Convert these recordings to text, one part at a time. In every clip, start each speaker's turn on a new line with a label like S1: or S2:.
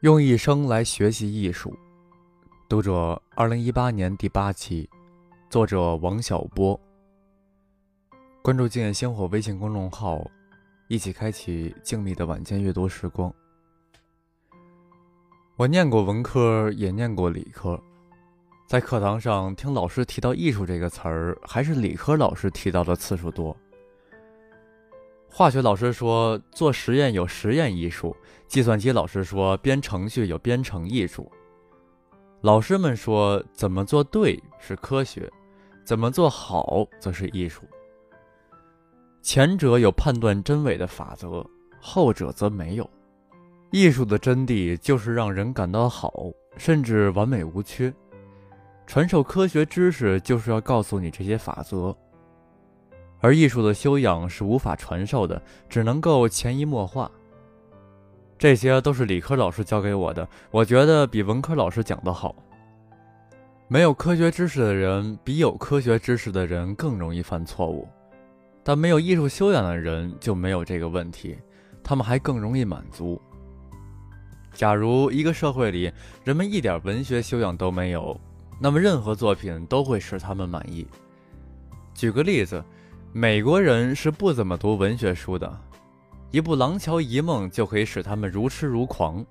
S1: 用一生来学习艺术。读者，二零一八年第八期，作者王小波。关注“静夜星火”微信公众号，一起开启静谧的晚间阅读时光。我念过文科，也念过理科，在课堂上听老师提到“艺术”这个词儿，还是理科老师提到的次数多。化学老师说做实验有实验艺术，计算机老师说编程序有编程艺术。老师们说怎么做对是科学，怎么做好则是艺术。前者有判断真伪的法则，后者则没有。艺术的真谛就是让人感到好，甚至完美无缺。传授科学知识就是要告诉你这些法则。而艺术的修养是无法传授的，只能够潜移默化。这些都是理科老师教给我的，我觉得比文科老师讲的好。没有科学知识的人比有科学知识的人更容易犯错误，但没有艺术修养的人就没有这个问题，他们还更容易满足。假如一个社会里人们一点文学修养都没有，那么任何作品都会使他们满意。举个例子。美国人是不怎么读文学书的，一部《廊桥遗梦》就可以使他们如痴如狂。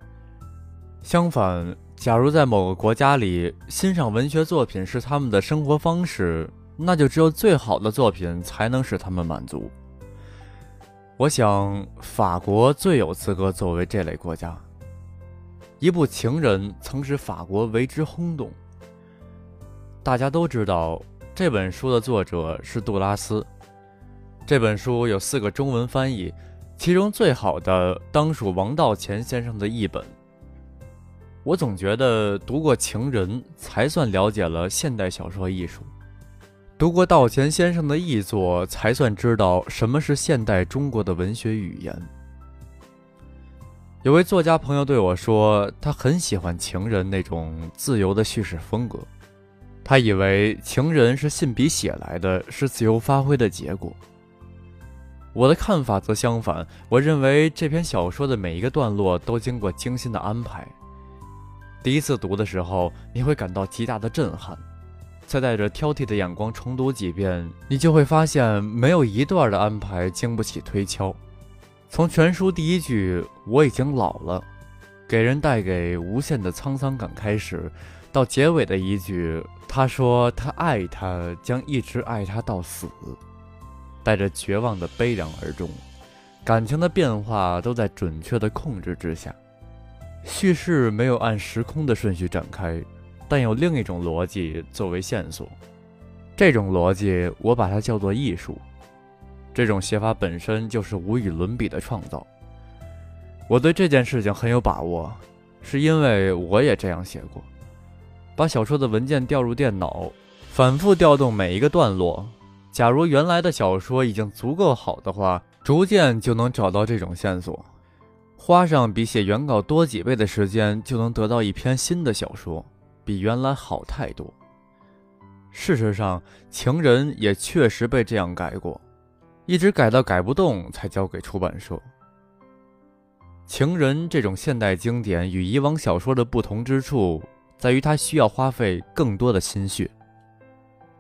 S1: 相反，假如在某个国家里欣赏文学作品是他们的生活方式，那就只有最好的作品才能使他们满足。我想，法国最有资格作为这类国家。一部《情人》曾使法国为之轰动。大家都知道，这本书的作者是杜拉斯。这本书有四个中文翻译，其中最好的当属王道乾先生的译本。我总觉得读过《情人》才算了解了现代小说艺术，读过道乾先生的译作才算知道什么是现代中国的文学语言。有位作家朋友对我说，他很喜欢《情人》那种自由的叙事风格，他以为《情人》是信笔写来的，是自由发挥的结果。我的看法则相反，我认为这篇小说的每一个段落都经过精心的安排。第一次读的时候，你会感到极大的震撼；再带着挑剔的眼光重读几遍，你就会发现没有一段的安排经不起推敲。从全书第一句“我已经老了”，给人带给无限的沧桑感开始，到结尾的一句“他说他爱他，将一直爱他到死”。带着绝望的悲凉而终，感情的变化都在准确的控制之下。叙事没有按时空的顺序展开，但有另一种逻辑作为线索。这种逻辑，我把它叫做艺术。这种写法本身就是无与伦比的创造。我对这件事情很有把握，是因为我也这样写过。把小说的文件调入电脑，反复调动每一个段落。假如原来的小说已经足够好的话，逐渐就能找到这种线索，花上比写原稿多几倍的时间，就能得到一篇新的小说，比原来好太多。事实上，《情人》也确实被这样改过，一直改到改不动才交给出版社。《情人》这种现代经典与以往小说的不同之处，在于它需要花费更多的心血。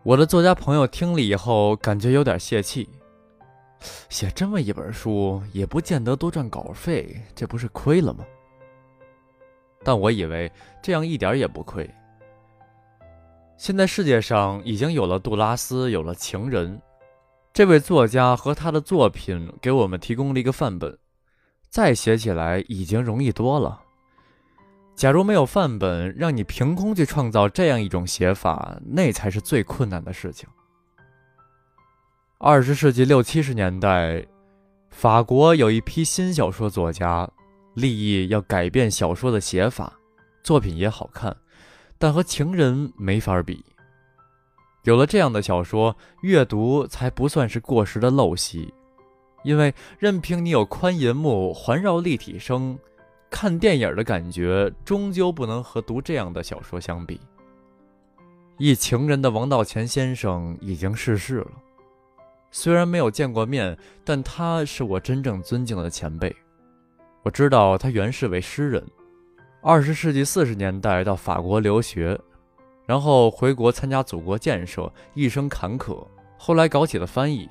S1: 我的作家朋友听了以后，感觉有点泄气。写这么一本书，也不见得多赚稿费，这不是亏了吗？但我以为这样一点也不亏。现在世界上已经有了杜拉斯，有了情人，这位作家和他的作品给我们提供了一个范本，再写起来已经容易多了。假如没有范本，让你凭空去创造这样一种写法，那才是最困难的事情。二十世纪六七十年代，法国有一批新小说作家，立意要改变小说的写法，作品也好看，但和《情人》没法比。有了这样的小说，阅读才不算是过时的陋习，因为任凭你有宽银幕、环绕立体声。看电影的感觉终究不能和读这样的小说相比。一情人的王道乾先生已经逝世了，虽然没有见过面，但他是我真正尊敬的前辈。我知道他原是位诗人，二十世纪四十年代到法国留学，然后回国参加祖国建设，一生坎坷。后来搞起了翻译，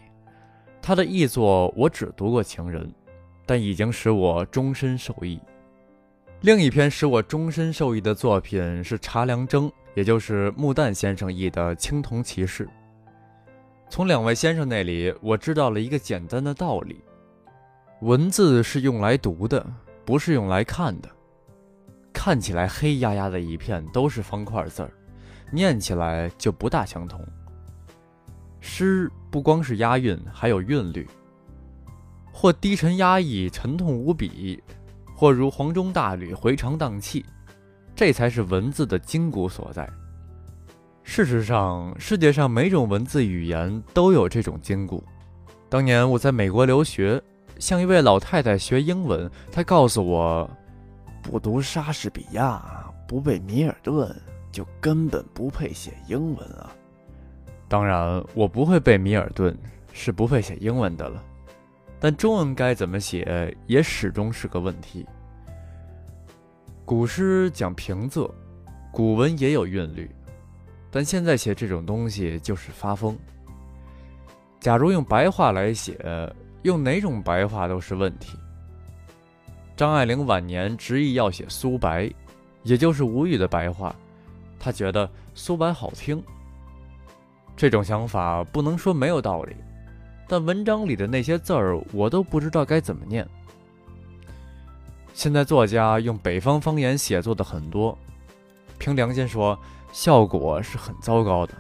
S1: 他的译作我只读过《情人》，但已经使我终身受益。另一篇使我终身受益的作品是查良铮，也就是穆旦先生译的《青铜骑士》。从两位先生那里，我知道了一个简单的道理：文字是用来读的，不是用来看的。看起来黑压压的一片都是方块字儿，念起来就不大相同。诗不光是押韵，还有韵律，或低沉压抑、沉痛无比，或如黄钟大吕、回肠荡气，这才是文字的筋骨所在。事实上，世界上每种文字语言都有这种筋骨。当年我在美国留学，向一位老太太学英文，她告诉我。不读莎士比亚，不背米尔顿，就根本不配写英文啊！当然，我不会背米尔顿，是不配写英文的了。但中文该怎么写，也始终是个问题。古诗讲平仄，古文也有韵律，但现在写这种东西就是发疯。假如用白话来写，用哪种白话都是问题。张爱玲晚年执意要写苏白，也就是吴语的白话，她觉得苏白好听。这种想法不能说没有道理，但文章里的那些字儿我都不知道该怎么念。现在作家用北方方言写作的很多，凭良心说，效果是很糟糕的。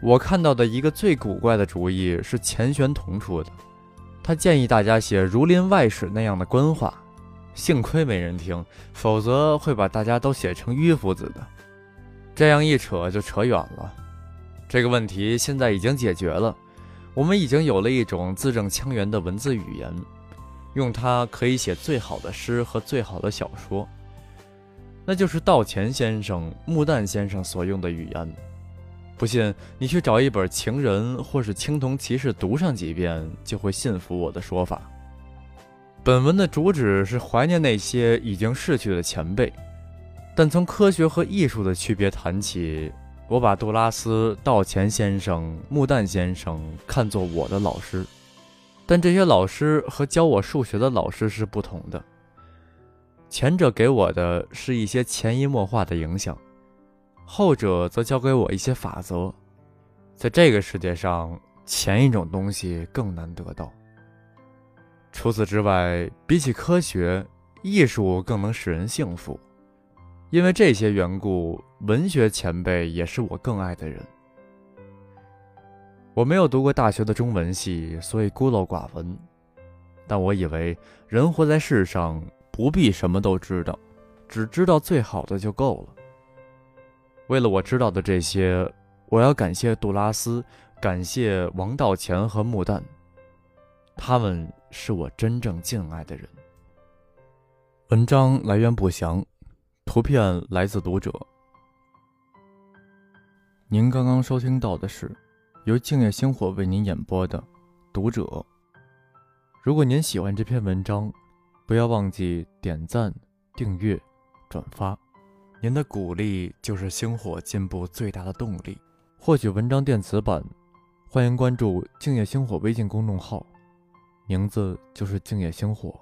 S1: 我看到的一个最古怪的主意是钱玄同出的。他建议大家写《儒林外史》那样的官话，幸亏没人听，否则会把大家都写成迂夫子的。这样一扯就扯远了。这个问题现在已经解决了，我们已经有了一种字正腔圆的文字语言，用它可以写最好的诗和最好的小说，那就是道乾先生、穆旦先生所用的语言。不信，你去找一本《情人》或是《青铜骑士》读上几遍，就会信服我的说法。本文的主旨是怀念那些已经逝去的前辈，但从科学和艺术的区别谈起，我把杜拉斯、道前先生、穆旦先生看作我的老师，但这些老师和教我数学的老师是不同的。前者给我的是一些潜移默化的影响。后者则教给我一些法则，在这个世界上，前一种东西更难得到。除此之外，比起科学，艺术更能使人幸福。因为这些缘故，文学前辈也是我更爱的人。我没有读过大学的中文系，所以孤陋寡闻。但我以为，人活在世上，不必什么都知道，只知道最好的就够了。为了我知道的这些，我要感谢杜拉斯，感谢王道乾和穆旦，他们是我真正敬爱的人。文章来源不详，图片来自读者。您刚刚收听到的是由静夜星火为您演播的《读者》。如果您喜欢这篇文章，不要忘记点赞、订阅、转发。您的鼓励就是星火进步最大的动力。获取文章电子版，欢迎关注“静夜星火”微信公众号，名字就是“静夜星火”。